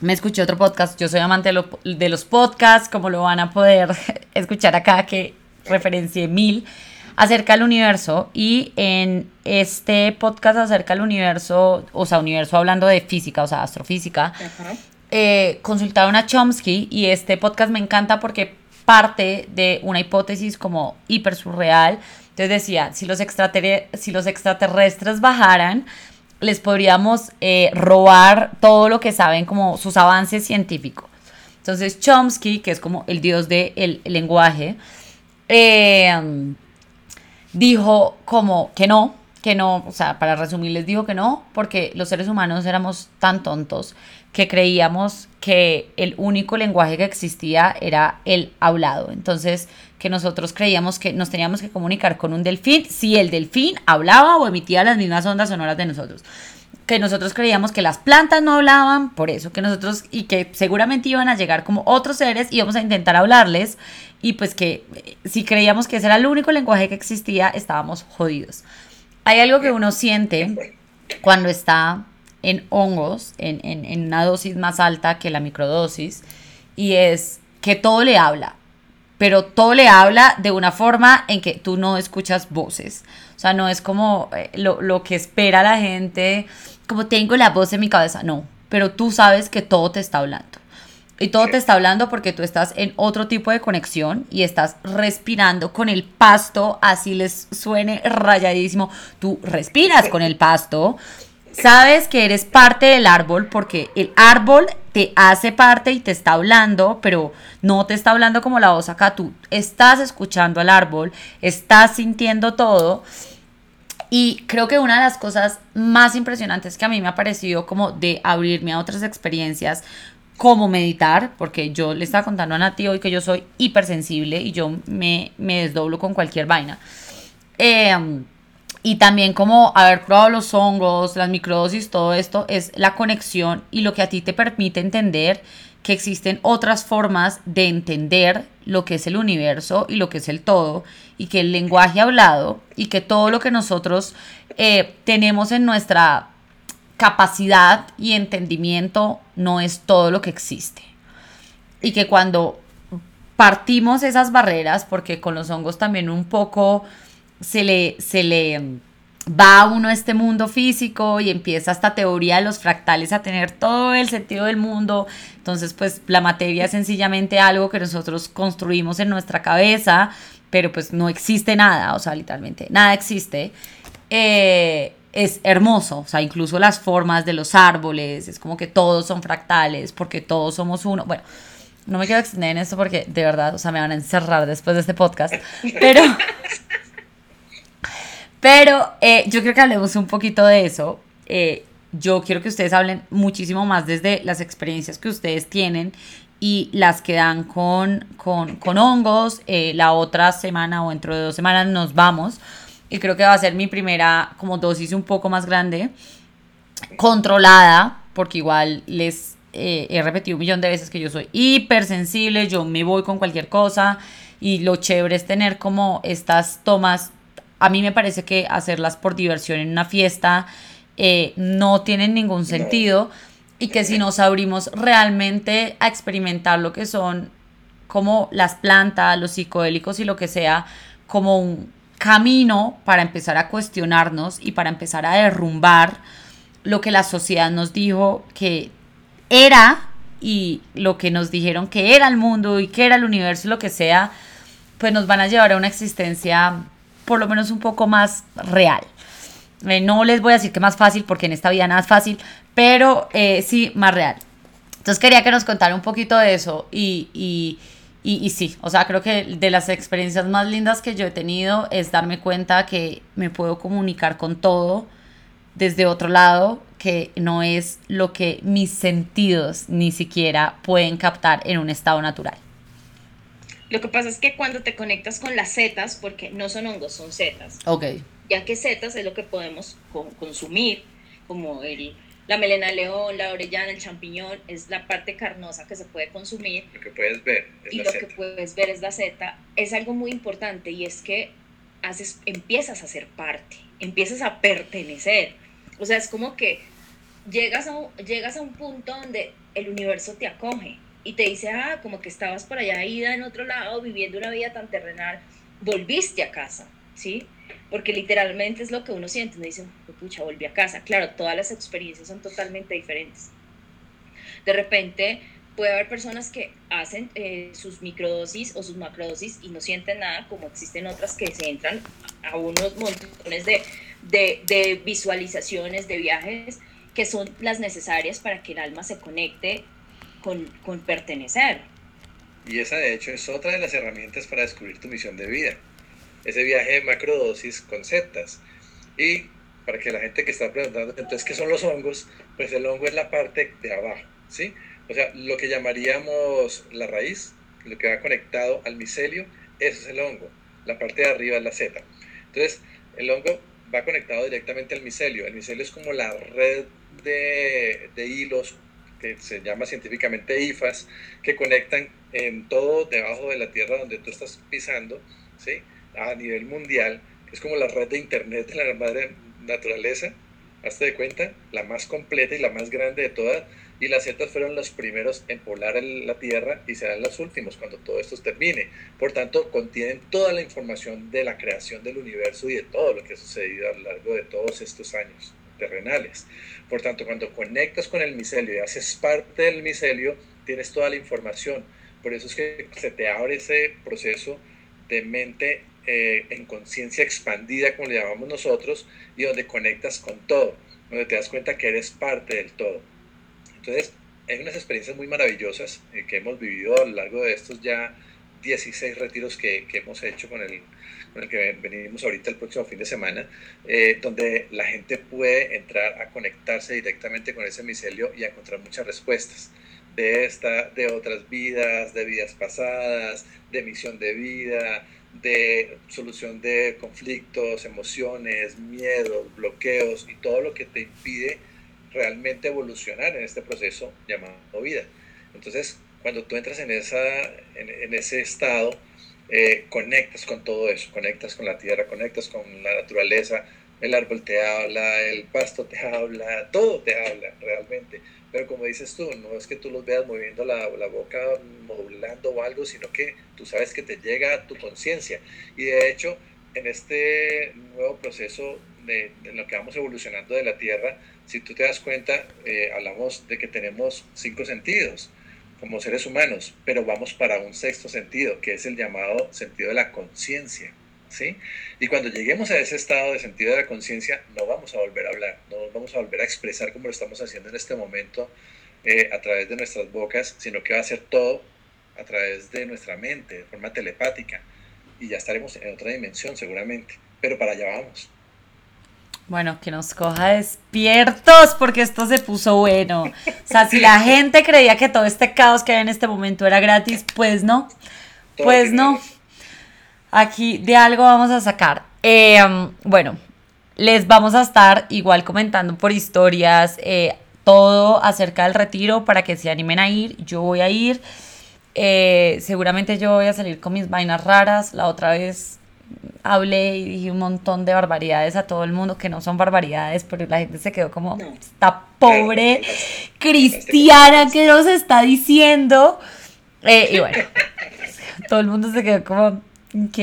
me escuché otro podcast, yo soy amante de, los podcasts, como lo van a poder escuchar acá que referencié mil acerca del universo y en este podcast acerca del universo, o sea, universo hablando de física, o sea, astrofísica, eh, consultaron a Chomsky y este podcast me encanta porque parte de una hipótesis como hiper surreal. Entonces decía, si los, si los extraterrestres bajaran, les podríamos eh, robar todo lo que saben como sus avances científicos. Entonces Chomsky, que es como el dios del el lenguaje, eh, dijo como que no, que no, o sea, para resumir les dijo que no, porque los seres humanos éramos tan tontos que creíamos que el único lenguaje que existía era el hablado. Entonces, que nosotros creíamos que nos teníamos que comunicar con un delfín si el delfín hablaba o emitía las mismas ondas sonoras de nosotros. Que nosotros creíamos que las plantas no hablaban, por eso que nosotros, y que seguramente iban a llegar como otros seres y íbamos a intentar hablarles, y pues que eh, si creíamos que ese era el único lenguaje que existía, estábamos jodidos. Hay algo que uno siente cuando está en hongos, en, en, una dosis más alta que la microdosis, y es que todo le habla, pero todo le habla de una forma en que tú no escuchas voces. O sea, no es como eh, lo, lo que espera la gente, como tengo la voz en mi cabeza, no, pero tú sabes que todo te está hablando. Y todo te está hablando porque tú estás en otro tipo de conexión y estás respirando con el pasto, así les suene rayadísimo. Tú respiras con el pasto, sabes que eres parte del árbol porque el árbol te hace parte y te está hablando, pero no te está hablando como la voz acá. Tú estás escuchando al árbol, estás sintiendo todo. Y creo que una de las cosas más impresionantes que a mí me ha parecido como de abrirme a otras experiencias cómo meditar, porque yo le estaba contando a Nati hoy que yo soy hipersensible y yo me, me desdoblo con cualquier vaina. Em, y también como haber probado los hongos, las microdosis, todo esto es la conexión y lo que a ti te permite entender que existen otras formas de entender lo que es el universo y lo que es el todo y que el lenguaje hablado y que todo lo que nosotros eh, tenemos en nuestra capacidad y entendimiento no es todo lo que existe. Y que cuando partimos esas barreras, porque con los hongos también un poco se le, se le va a uno a este mundo físico y empieza esta teoría de los fractales a tener todo el sentido del mundo. Entonces, pues la materia es sencillamente algo que nosotros construimos en nuestra cabeza, pero pues no existe nada, o sea, literalmente, nada existe. Eh, es hermoso, o sea, incluso las formas de los árboles, es como que todos son fractales, porque todos somos uno. Bueno, no me quiero extender en esto porque de verdad, o sea, me van a encerrar después de este podcast, pero, pero eh, yo creo que hablemos un poquito de eso. Eh, yo quiero que ustedes hablen muchísimo más desde las experiencias que ustedes tienen y las que dan con, con, con hongos. Eh, la otra semana o dentro de dos semanas nos vamos y creo que va a ser mi primera como dosis un poco más grande, controlada, porque igual les eh, he repetido un millón de veces que yo soy hipersensible, yo me voy con cualquier cosa y lo chévere es tener como estas tomas, a mí me parece que hacerlas por diversión en una fiesta eh, no tienen ningún sentido. Y que si nos abrimos realmente a experimentar lo que son como las plantas, los psicodélicos y lo que sea, como un camino para empezar a cuestionarnos y para empezar a derrumbar lo que la sociedad nos dijo que era y lo que nos dijeron que era el mundo y que era el universo y lo que sea, pues nos van a llevar a una existencia por lo menos un poco más real. Eh, no les voy a decir que más fácil porque en esta vida nada es fácil, pero eh, sí más real. Entonces quería que nos contara un poquito de eso y y, sí, o sea, creo que de las experiencias más lindas que yo he tenido es darme cuenta que me puedo comunicar con todo desde otro lado, que no es lo que mis sentidos ni siquiera pueden captar en un estado natural. Lo que pasa es que cuando te conectas con las setas, porque no son hongos, son setas. Ok. Ya que setas es lo que podemos consumir, como el la melena león, la orellana, el champiñón, es la parte carnosa que se puede consumir. Lo que puedes ver es y lo que puedes ver es la seta. Es algo muy importante y es que haces, empiezas a ser parte, empiezas a pertenecer. O sea, es como que llegas a, un, llegas a un punto donde el universo te acoge y te dice, ah, como que estabas por allá ida en otro lado, viviendo una vida tan terrenal, volviste a casa, ¿sí? porque literalmente es lo que uno siente, uno dice, pucha, volví a casa. Claro, todas las experiencias son totalmente diferentes. De repente puede haber personas que hacen eh, sus microdosis o sus macrodosis y no sienten nada, como existen otras que se entran a unos montones de, de, de visualizaciones, de viajes, que son las necesarias para que el alma se conecte con, pertenecer. Y esa de hecho es otra de las herramientas para descubrir tu misión de vida ese viaje de macrodosis con setas. Y para que la gente que está preguntando, entonces, ¿qué son los hongos? Pues el hongo es la parte de abajo, ¿sí? O sea, lo que llamaríamos la raíz, lo que va conectado al micelio, eso es el hongo. La parte de arriba es la seta. Entonces, el hongo va conectado directamente al micelio. El micelio es como la red de hilos que se llama científicamente IFAS, que conectan en todo debajo de la tierra donde tú estás pisando, ¿sí? a nivel mundial, es como la red de Internet de la madre naturaleza, hazte de cuenta, la más completa y la más grande de todas, y las setas fueron los primeros en poblar la Tierra y serán los últimos cuando todo esto termine. Por tanto, contienen toda la información de la creación del universo y de todo lo que ha sucedido a lo largo de todos estos años terrenales. Por tanto, cuando conectas con el micelio y haces parte del micelio, tienes toda la información. Por eso es que se te abre ese proceso de mente eh, en conciencia expandida, como le llamamos nosotros, y donde conectas con todo, donde te das cuenta que eres parte del todo. Entonces, hay unas experiencias muy maravillosas eh, que hemos vivido a lo largo de estos ya 16 retiros que, que hemos hecho con el, con el que venimos ahorita el próximo fin de semana, eh, donde la gente puede entrar a conectarse directamente con ese micelio y a encontrar muchas respuestas de esta, de otras vidas, de vidas pasadas, de misión de vida, de solución de conflictos, emociones, miedos, bloqueos y todo lo que te impide realmente evolucionar en este proceso llamado vida. Entonces, cuando tú entras en, esa, en, ese estado, eh, conectas con todo eso, conectas con la tierra, conectas con la naturaleza, el árbol te habla, el pasto te habla, todo te habla realmente. Pero como dices tú, no es que tú los veas moviendo la, la boca, modulando o algo, sino que tú sabes que te llega a tu conciencia. Y de hecho, en este nuevo proceso de, lo que vamos evolucionando de la Tierra, si tú te das cuenta, eh, hablamos de que tenemos cinco sentidos como seres humanos, pero vamos para un sexto sentido, que es el llamado sentido de la conciencia. ¿Sí? Y cuando lleguemos a ese estado de sentido de la conciencia, no vamos a volver a hablar, no vamos a volver a expresar como lo estamos haciendo en este momento eh, a través de nuestras bocas, sino que va a ser todo a través de nuestra mente, de forma telepática, y ya estaremos en otra dimensión seguramente, pero para allá vamos. Bueno, que nos coja despiertos porque esto se puso bueno. O sea, si la gente creía que todo este caos que hay en este momento era gratis, pues no. pues no. Aquí de algo vamos a sacar. Eh, bueno, les vamos a estar igual comentando por historias eh, todo acerca del retiro para que se animen a ir. Yo voy a ir. Eh, seguramente yo voy a salir con mis vainas raras. La otra vez hablé y dije un montón de barbaridades a todo el mundo, que no son barbaridades, pero la gente se quedó como, esta pobre cristiana que nos está diciendo. Eh, y bueno, todo el mundo se quedó como, ok.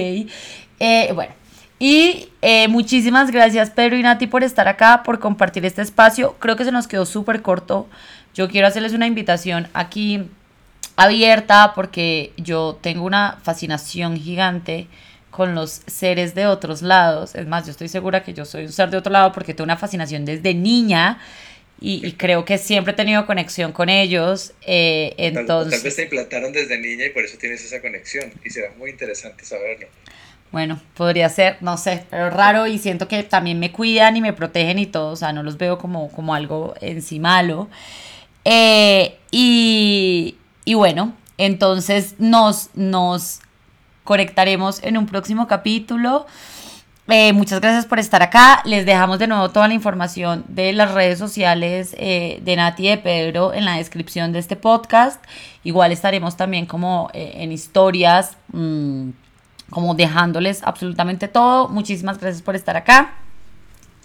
Eh, bueno, y eh, muchísimas gracias Pedro y Nati por estar acá, por compartir este espacio. Creo que se nos quedó súper corto. Yo quiero hacerles una invitación aquí abierta porque yo tengo una fascinación gigante con los seres de otros lados. Es más, yo estoy segura que yo soy un ser de otro lado porque tengo una fascinación desde niña y, creo que siempre he tenido conexión con ellos. Eh, entonces... Tal, vez te implantaron desde niña y por eso tienes esa conexión y será muy interesante saberlo. Bueno, podría ser, no sé, pero raro y siento que también me cuidan y me protegen y todo, o sea, no los veo como, como algo en sí malo. Eh, y, y bueno, entonces nos, nos conectaremos en un próximo capítulo. Eh, muchas gracias por estar acá. Les dejamos de nuevo toda la información de las redes sociales eh, de Nati y de Pedro en la descripción de este podcast. Igual estaremos también como eh, en historias, mm, como dejándoles absolutamente todo. Muchísimas gracias por estar acá.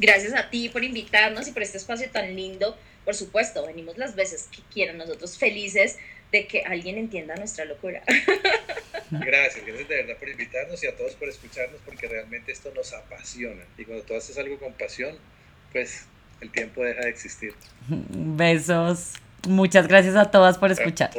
Gracias a ti por invitarnos y por este espacio tan lindo. Por supuesto, venimos las veces que quieran, nosotros felices de que alguien entienda nuestra locura. Gracias, gracias de verdad por invitarnos y a todos por escucharnos porque realmente esto nos apasiona. Y cuando tú haces algo con pasión, pues el tiempo deja de existir. Besos. Muchas gracias a todas por escuchar.